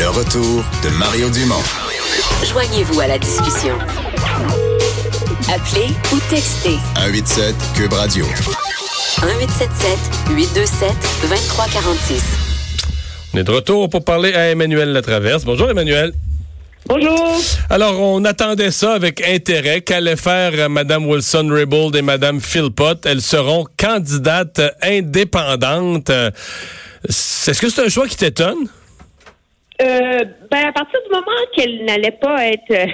Le retour de Mario Dumont. Joignez-vous à la discussion. Appelez ou textez 187 Cube Radio. 1877 827 2346. On est de retour pour parler à Emmanuel Latraverse. Bonjour Emmanuel. Bonjour. Alors, on attendait ça avec intérêt qu'allaient faire euh, Mme Wilson-Raybould et Mme Philpott. Elles seront candidates indépendantes. Euh, Est-ce que c'est un choix qui t'étonne? Euh, ben, à partir du moment qu'elle n'allait pas être euh,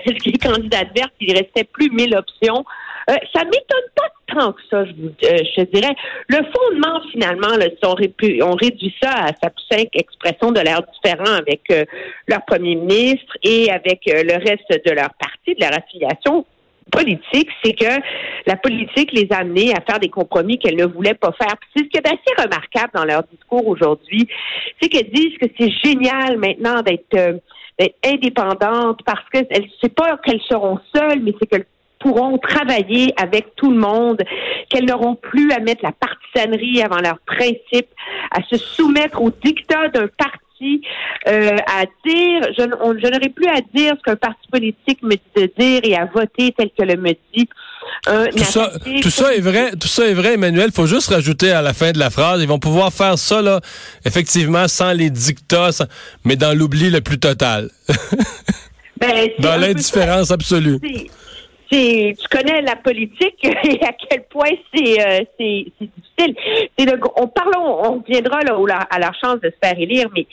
candidate verte, il restait plus mille options. Euh, ça m'étonne pas tant que ça, je, vous, euh, je dirais. Le fondement, finalement, là, on, réduit ça à sa simple expression de l'air différent avec euh, leur premier ministre et avec euh, le reste de leur parti, de leur affiliation politique, c'est que la politique les a amenés à faire des compromis qu'elles ne voulaient pas faire. C'est ce qui est assez remarquable dans leur discours aujourd'hui, c'est qu'elles disent que c'est génial maintenant d'être euh, d'être indépendantes parce que c'est pas qu'elles seront seules, mais c'est qu'elles pourront travailler avec tout le monde, qu'elles n'auront plus à mettre la partisanerie avant leurs principes, à se soumettre aux dictats d'un parti, euh, à dire, je, on- je n'aurai plus à dire ce qu'un parti politique me dit de dire et à voter tel que le me dit. un Tout ça, tout ça est vrai, tout ça est vrai, Emmanuel. Faut juste rajouter à la fin de la phrase, ils vont pouvoir faire ça, là, effectivement, sans les dictats, sans- mais dans l'oubli le plus total. Ben, dans l'indifférence absolue. Tu connais la politique et à quel point c'est euh, c'est difficile. C'est on parlons, on reviendra là, à leur chance de se faire élire, mais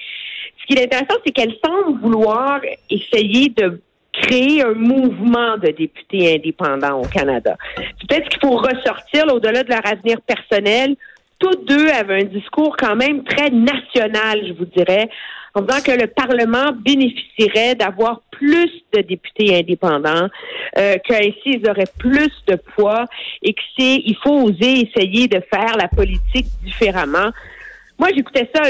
ce qui est intéressant, c'est qu'elles semblent vouloir essayer de créer un mouvement de députés indépendants au Canada. Peut-être qu'il faut ressortir là, au-delà de leur avenir personnel. Toutes deux avaient un discours quand même très national, je vous dirais, en disant que le Parlement bénéficierait d'avoir plus de députés indépendants, euh, qu'ainsi ils auraient plus de poids et que c'est il faut oser essayer de faire la politique différemment. Moi, j'écoutais ça.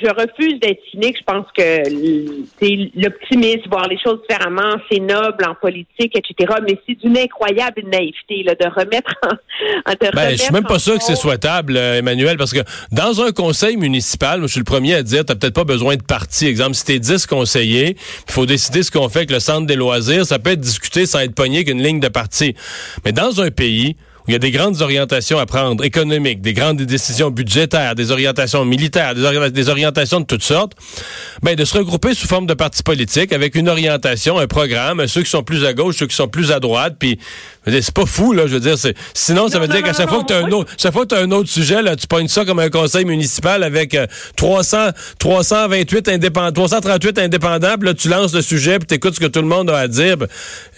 Je refuse d'être cynique. Je pense que l'optimisme, voir les choses différemment, c'est noble en politique, etc. Mais c'est d'une incroyable naïveté là, de remettre en, de Ben, je suis même pas en sûr que c'est souhaitable, euh, Emmanuel, parce que dans un conseil municipal, moi, je suis le premier à dire, t'as peut-être pas besoin de parti. Exemple, si t'es 10 conseillers, il faut décider ce qu'on fait avec le centre des loisirs. Ça peut être discuté sans être pogné qu'une ligne de parti. Mais dans un pays il y a des grandes orientations à prendre, économiques, des grandes décisions budgétaires, des orientations militaires, des, ori- des orientations de toutes sortes, ben, de se regrouper sous forme de partis politiques avec une orientation, un programme, ceux qui sont plus à gauche, ceux qui sont plus à droite, puis c'est pas fou, là, je veux dire, sinon, ça veut non, dire qu'à chaque non, fois que un autre, chaque fois que t'as un autre sujet, là, tu pognes ça comme un conseil municipal avec euh, 300, 328 indépendants, 338 indépendants, puis là, tu lances le sujet, puis t'écoutes ce que tout le monde a à dire. ben,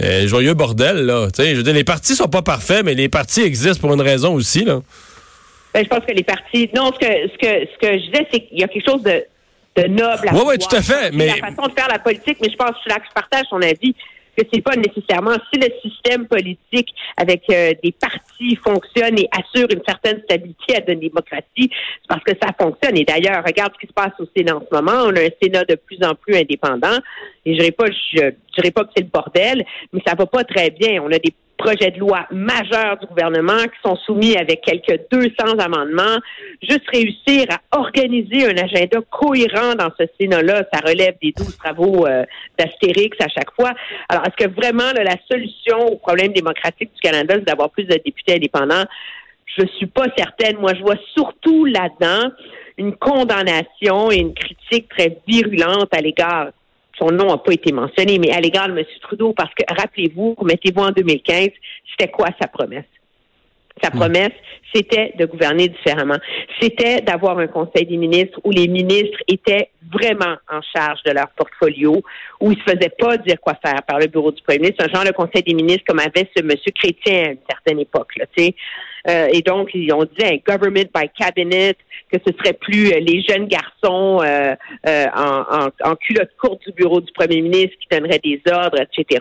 euh, joyeux bordel, là. Tu sais, je veux dire, les partis sont pas parfaits, mais les partis existent pour une raison aussi, là. Ben, je pense que les partis. Non, ce que ce que ce que je disais, c'est qu'il y a quelque chose de, de noble à Ouais, ouais, vouloir tout à fait, mais- la façon de faire la politique, mais je pense que là que je partage son avis que c'est pas nécessairement si le système politique avec euh, des partis fonctionne et assure une certaine stabilité à la démocratie, c'est parce que ça fonctionne. Et d'ailleurs, regarde ce qui se passe au Sénat en ce moment. On a un Sénat de plus en plus indépendant. Et je dirais pas, je, je dirais pas que c'est le bordel, mais ça va pas très bien. On a des projets de loi majeurs du gouvernement qui sont soumis avec quelques 200 amendements. Juste réussir à organiser un agenda cohérent dans ce Sénat-là, ça relève des 12 travaux euh, d'Astérix à chaque fois. Alors, est-ce que vraiment là, la solution au problème démocratique du Canada, c'est d'avoir plus de députés indépendants? Je suis pas certaine. Moi, je vois surtout là-dedans une condamnation et une critique très virulente à l'égard son nom n'a pas été mentionné, mais à l'égard de M. Trudeau, parce que rappelez-vous, mettez-vous en 2015, c'était quoi sa promesse? Sa promesse, c'était de gouverner différemment. C'était d'avoir un conseil des ministres où les ministres étaient vraiment en charge de leur portfolio, où ils se faisaient pas dire quoi faire par le bureau du premier ministre, un genre de conseil des ministres comme avait ce monsieur Chrétien à une certaine époque, là, tu sais. Euh, et donc, ils ont dit un government by cabinet, que ce serait plus euh, les jeunes garçons euh, euh, en, en, en culotte courte du bureau du premier ministre qui donneraient des ordres, etc.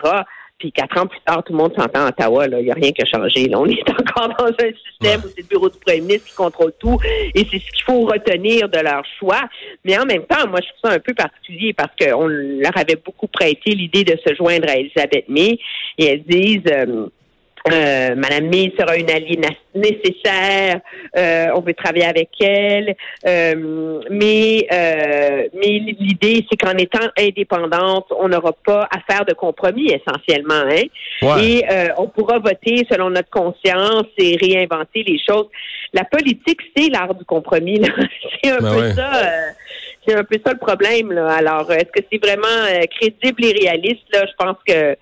Puis quatre ans plus tard, tout le monde s'entend à Ottawa. Il n'y a rien qui a changé. Là. On est encore dans un système où c'est le bureau du premier ministre qui contrôle tout. Et c'est ce qu'il faut retenir de leur choix. Mais en même temps, moi, je trouve ça un peu particulier parce qu'on leur avait beaucoup prêté l'idée de se joindre à Elisabeth May. Et elles disent... euh, Euh, Madame May sera une alliée nécessaire. Euh, on veut travailler avec elle. Euh, mais mais l'idée, c'est qu'en étant indépendante, on n'aura pas à faire de compromis essentiellement. Hein? Et on pourra voter selon notre conscience et réinventer les choses. La politique, c'est l'art du compromis. c'est un ben peu ça. c'est un peu ça le problème. Là. Alors, est-ce que c'est vraiment crédible et réaliste là? Je pense que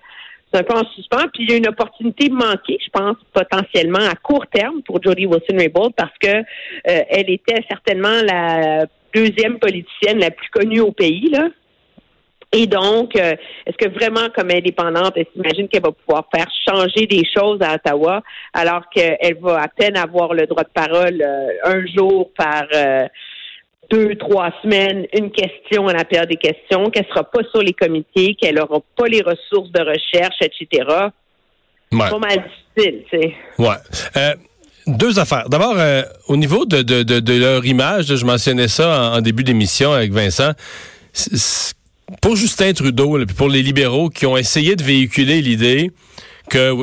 c'est un peu en suspens. Puis il y a une opportunité manquée, je pense, potentiellement à court terme pour Jodie Wilson-Raybould parce que euh, elle était certainement la deuxième politicienne la plus connue au pays, là. Et donc, euh, est-ce que vraiment, comme indépendante, elle s'imagine qu'elle va pouvoir faire changer des choses à Ottawa alors qu'elle va à peine avoir le droit de parole euh, un jour par deux, trois semaines, une question à la période des questions, qu'elle sera pas sur les comités, qu'elle n'aura pas les ressources de recherche, etc. Ouais. C'est pas mal difficile, tu sais. Ouais. Euh, deux affaires. D'abord, euh, au niveau de, de, de, leur image, je mentionnais ça en, début d'émission avec Vincent. pour Justin Trudeau, et pour les libéraux qui ont essayé de véhiculer l'idée que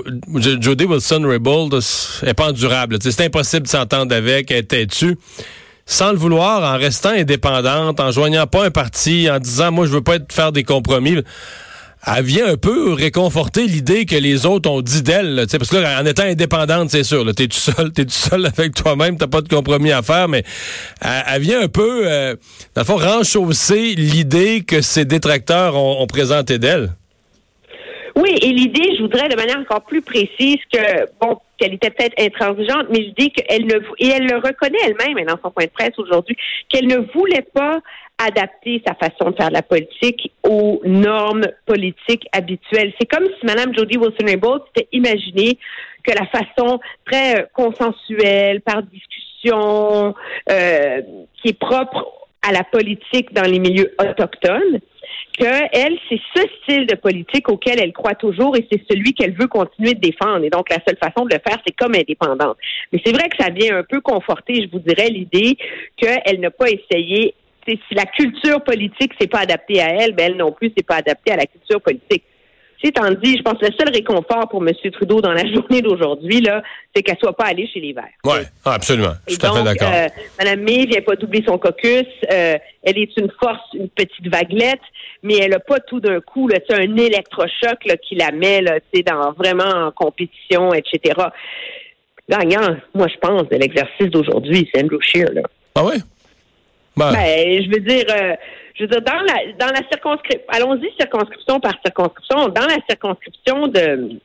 Jody Wilson-Raybould est pas endurable. C'est impossible de s'entendre avec, elle est têtue sans le vouloir, en restant indépendante, en joignant pas un parti, en disant moi je veux pas être, faire des compromis. Elle vient un peu réconforter l'idée que les autres ont dit d'elle, parce que là, en étant indépendante, c'est sûr, t'es tout seul, t'es tout seul avec toi-même, t'as pas de compromis à faire, mais elle, vient un peu, euh, dans le fond, renchausser l'idée que ses détracteurs ont, ont présenté d'elle. Oui, et l'idée, je voudrais de manière encore plus précise que, bon, qu'elle était peut-être intransigeante, mais je dis qu'elle ne, et elle le reconnaît elle-même dans son point de presse aujourd'hui, qu'elle ne voulait pas adapter sa façon de faire la politique aux normes politiques habituelles. C'est comme si Mme Jody Wilson-Raybould s'était imaginé que la façon très euh, consensuelle, par discussion, euh, qui est propre à la politique dans les milieux autochtones, qu'elle, c'est ce style de politique auquel elle croit toujours et c'est celui qu'elle veut continuer de défendre. Et donc, la seule façon de le faire, c'est comme indépendante. Mais c'est vrai que ça vient un peu conforter, je vous dirais, l'idée qu'elle n'a pas essayé si la culture politique s'est pas adaptée à elle, ben elle non plus s'est pas adaptée à la culture politique. C'est étant dit, je pense que le seul réconfort pour M. Trudeau dans la journée d'aujourd'hui, là, c'est qu'elle soit pas allée chez les Verts. Oui, absolument. Je suis tout à fait d'accord. Euh, Mme May vient pas doubler son caucus. Euh, elle est une force, une petite vaguelette, mais elle a pas tout d'un coup là, un électrochoc là, qui la met là, dans, vraiment en compétition, etc. Gagnant, moi, je pense, de l'exercice d'aujourd'hui, c'est Andrew Scheer. Là. Ah oui? Ben, ben je veux dire... Euh, je veux dire, dans la, dans la circonscription, allons-y circonscription par circonscription, dans la circonscription de,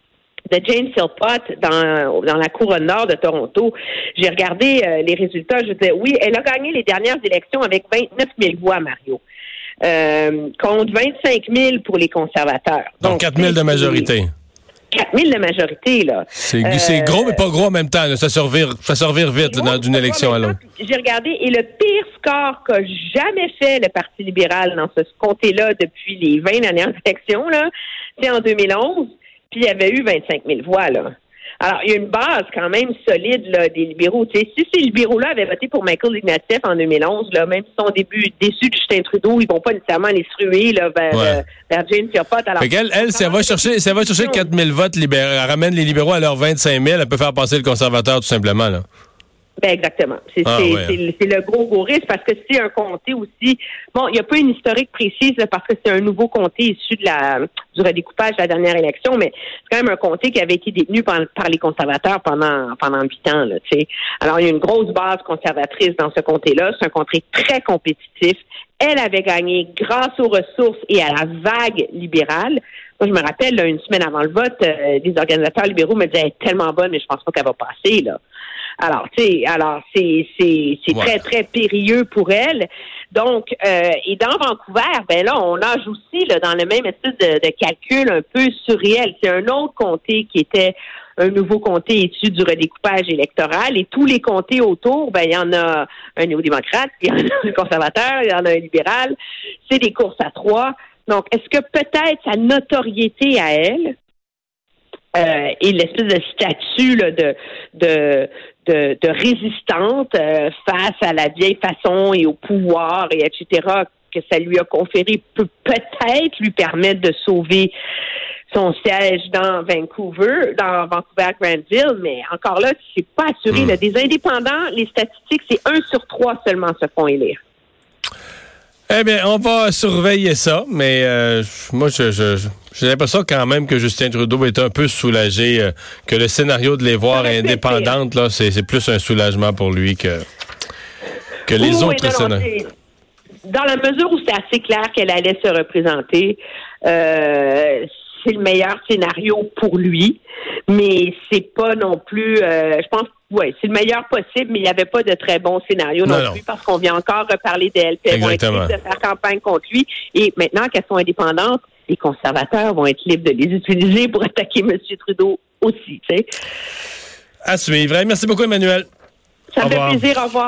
de Jane Silpott dans, dans la couronne nord de Toronto. J'ai regardé euh, les résultats. Je disais, oui, elle a gagné les dernières élections avec 29 000 voix, Mario. Euh, contre 25 000 pour les conservateurs. Donc, Donc 4 000 de majorité. 4 000 de majorité, là. C'est euh, gros, mais pas gros en même temps. Ça servir, ça vite dans d'une élection à l'autre. J'ai regardé, et le pire score qu'a jamais fait le Parti libéral dans ce comté-là depuis les 20 dernières élections, là, c'est en 2011, puis il y avait eu 25 000 voix, là. Alors, il y a une base quand même solide là, des libéraux. si ces libéraux-là avaient voté pour Michael Ignatieff en 2011, là, même s'ils sont début déçus de Justin Trudeau, ils vont pas nécessairement les ruer là, vers, euh, vers Pierpont. Alors, elle, elle, ça va chercher, ça va chercher 4 000 votes libéraux. Elle ramène les libéraux à leurs 25 000. Elle peut faire passer le conservateur tout simplement. Là. Ben exactement. C'est ah, le gros gros risque parce que c'est un comté aussi. Bon, il n'y a pas une historique précise parce que c'est un nouveau comté issu de la du redécoupage de la dernière élection, mais c'est quand même un comté qui avait été détenu par, les conservateurs pendant pendant huit ans. Là, Alors il y a une grosse base conservatrice dans ce comté-là. C'est un comté très compétitif. Elle avait gagné grâce aux ressources et à la vague libérale. Moi, je me rappelle, une semaine avant le vote, euh, les organisateurs libéraux me disaient elle est tellement bonne, mais je pense pas qu'elle va passer. Là. Alors, tu sais, alors c'est c'est c'est très très périlleux pour elle. Donc, euh, et dans Vancouver, ben là, on nage aussi là, dans le même espèce de, calcul un peu surréel. C'est un autre comté qui était un nouveau comté issu du redécoupage électoral et tous les comtés autour, ben il y en a un néo-démocrate, il y en a un conservateur, il y en a un libéral. C'est des courses à trois. Donc, est-ce que peut-être sa notoriété à elle, euh, et l'espèce de statut là, de, de, de, de résistante euh, face à la vieille façon et au pouvoir et etc. que ça lui a conféré peut peut-être lui permettre de sauver son siège dans Vancouver, dans Vancouver Granville, mais encore là, c'est pas assuré. Là. Des indépendants, les statistiques, c'est un sur trois seulement se font élire. Eh bien, on va surveiller ça, mais euh, moi, je, je, j'ai l'impression quand même que Justin Trudeau est un peu soulagé, euh, que le scénario de les voir indépendantes, là, c'est, plus un soulagement pour lui que, que les Oui, autres scénarios. Dans la mesure où c'est assez clair qu'elle allait se représenter, euh, c'est le meilleur scénario pour lui, mais c'est pas non plus, euh, je pense, ouais, c'est le meilleur possible, mais il n'y avait pas de très bon scénario non, Non, non. plus parce qu'on vient encore reparler d'elle, de faire campagne contre lui, et maintenant qu'elles sont indépendantes, les conservateurs vont être libres de les utiliser pour attaquer M. Trudeau aussi. À suivre. Merci beaucoup, Emmanuel. Ça Au me fait revoir. plaisir, au revoir.